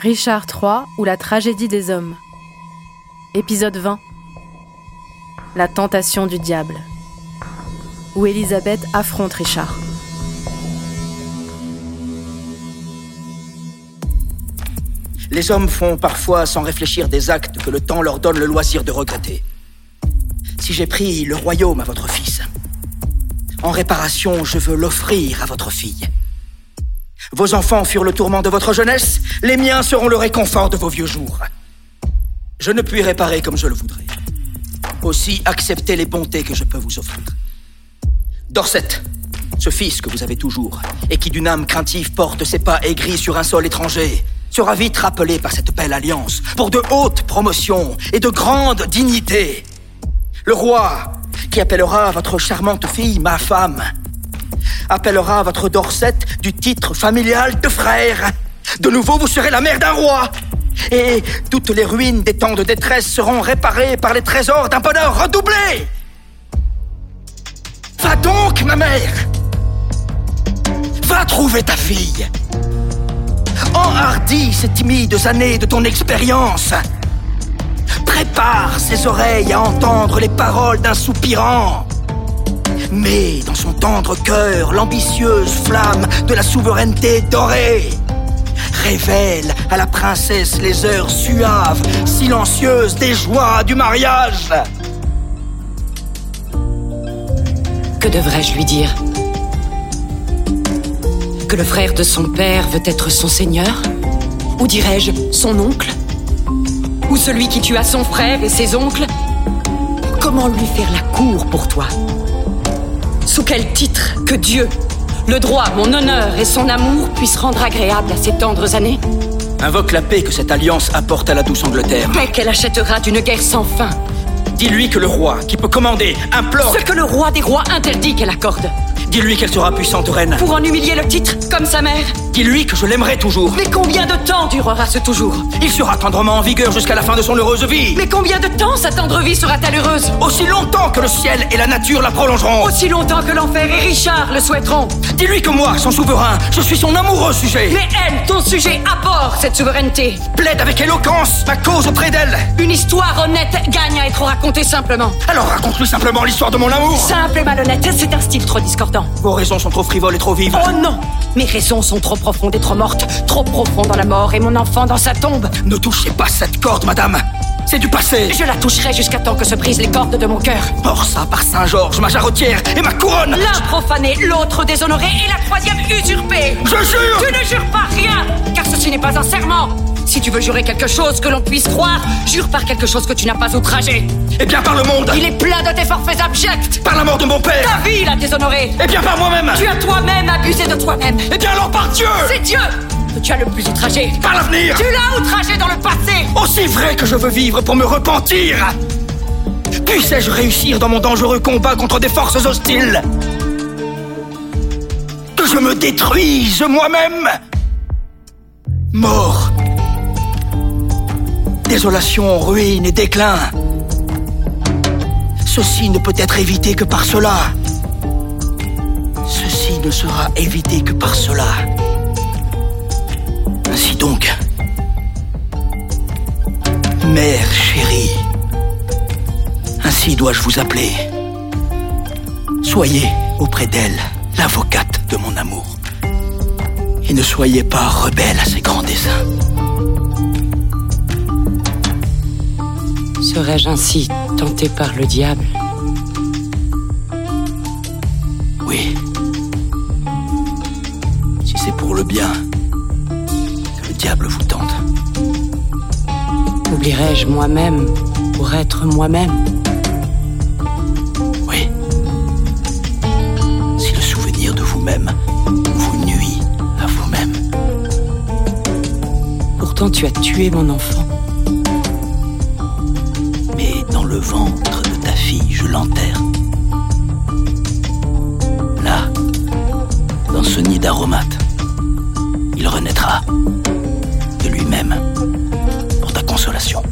Richard III ou la tragédie des hommes. Épisode 20. La tentation du diable. Où Elisabeth affronte Richard. Les hommes font parfois sans réfléchir des actes que le temps leur donne le loisir de regretter. Si j'ai pris le royaume à votre fils, en réparation, je veux l'offrir à votre fille. Vos enfants furent le tourment de votre jeunesse, les miens seront le réconfort de vos vieux jours. Je ne puis réparer comme je le voudrais. Aussi, acceptez les bontés que je peux vous offrir. Dorset, ce fils que vous avez toujours, et qui d'une âme craintive porte ses pas aigris sur un sol étranger, sera vite rappelé par cette belle alliance, pour de hautes promotions et de grandes dignités. Le roi, qui appellera votre charmante fille ma femme, appellera votre Dorset du titre familial de frère. De nouveau, vous serez la mère d'un roi. Et toutes les ruines des temps de détresse seront réparées par les trésors d'un bonheur redoublé. Va donc, ma mère. Va trouver ta fille. Enhardis ces timides années de ton expérience. Prépare ses oreilles à entendre les paroles d'un soupirant. Mais dans son tendre cœur, l'ambitieuse flamme de la souveraineté dorée révèle à la princesse les heures suaves, silencieuses des joies du mariage. Que devrais-je lui dire? Que le frère de son père veut être son seigneur? Ou dirais-je son oncle? Ou celui qui tua son frère et ses oncles? Comment lui faire la cour pour toi? Sous quel titre que Dieu, le droit, mon honneur et son amour puissent rendre agréable à ces tendres années Invoque la paix que cette alliance apporte à la douce Angleterre. Paix qu'elle achètera d'une guerre sans fin. Dis-lui que le roi, qui peut commander, implore. Ce que le roi des rois interdit qu'elle accorde. Dis-lui qu'elle sera puissante reine. Pour en humilier le titre, comme sa mère. Dis-lui que je l'aimerai toujours. Mais combien de temps durera ce toujours? Il sera tendrement en vigueur jusqu'à la fin de son heureuse vie. Mais combien de temps sa tendre vie sera-t-elle heureuse? Aussi longtemps que le ciel et la nature la prolongeront. Aussi longtemps que l'enfer et Richard le souhaiteront. Dis-lui que moi, son souverain, je suis son amoureux sujet. Mais elle, ton sujet, aborde cette souveraineté. Plaide avec éloquence ma cause auprès d'elle. Une histoire honnête gagne à être racontée simplement. Alors raconte-lui simplement l'histoire de mon amour. Simple et malhonnête, c'est un style trop discordant. Vos raisons sont trop frivoles et trop vives. Oh non Mes raisons sont trop profondes et trop mortes, trop profondes dans la mort et mon enfant dans sa tombe. Ne touchez pas cette corde, madame. C'est du passé. Je la toucherai jusqu'à temps que se brisent les cordes de mon cœur. Or ça par Saint-Georges, ma jarretière et ma couronne. L'un profané, l'autre déshonoré et la troisième usurpée. Je jure Tu ne jures pas rien, car ceci n'est pas un serment. Si tu veux jurer quelque chose que l'on puisse croire, jure par quelque chose que tu n'as pas outragé. Eh bien par le monde. Il est plein de tes forfaits abjects. Par la mort de mon père. Ta vie l'a déshonoré. Eh bien par moi-même. Tu as toi-même abusé de toi-même. Eh bien alors par Dieu. C'est Dieu que tu as le plus outragé. Par l'avenir. Tu l'as outragé dans le passé. Aussi vrai que je veux vivre pour me repentir. Puissais-je réussir dans mon dangereux combat contre des forces hostiles? Que je me détruise moi-même Mort Désolation, ruine et déclin. Ceci ne peut être évité que par cela. Ceci ne sera évité que par cela. Ainsi donc, mère chérie, ainsi dois-je vous appeler. Soyez auprès d'elle l'avocate de mon amour. Et ne soyez pas rebelle à ses grands desseins. Serais-je ainsi tenté par le diable? Oui. Si c'est pour le bien que le diable vous tente. Oublierais-je moi-même pour être moi-même? Oui. Si le souvenir de vous-même vous nuit à vous-même. Pourtant tu as tué mon enfant. Ventre de ta fille, je l'enterre. Là, dans ce nid d'aromates, il renaîtra de lui-même pour ta consolation.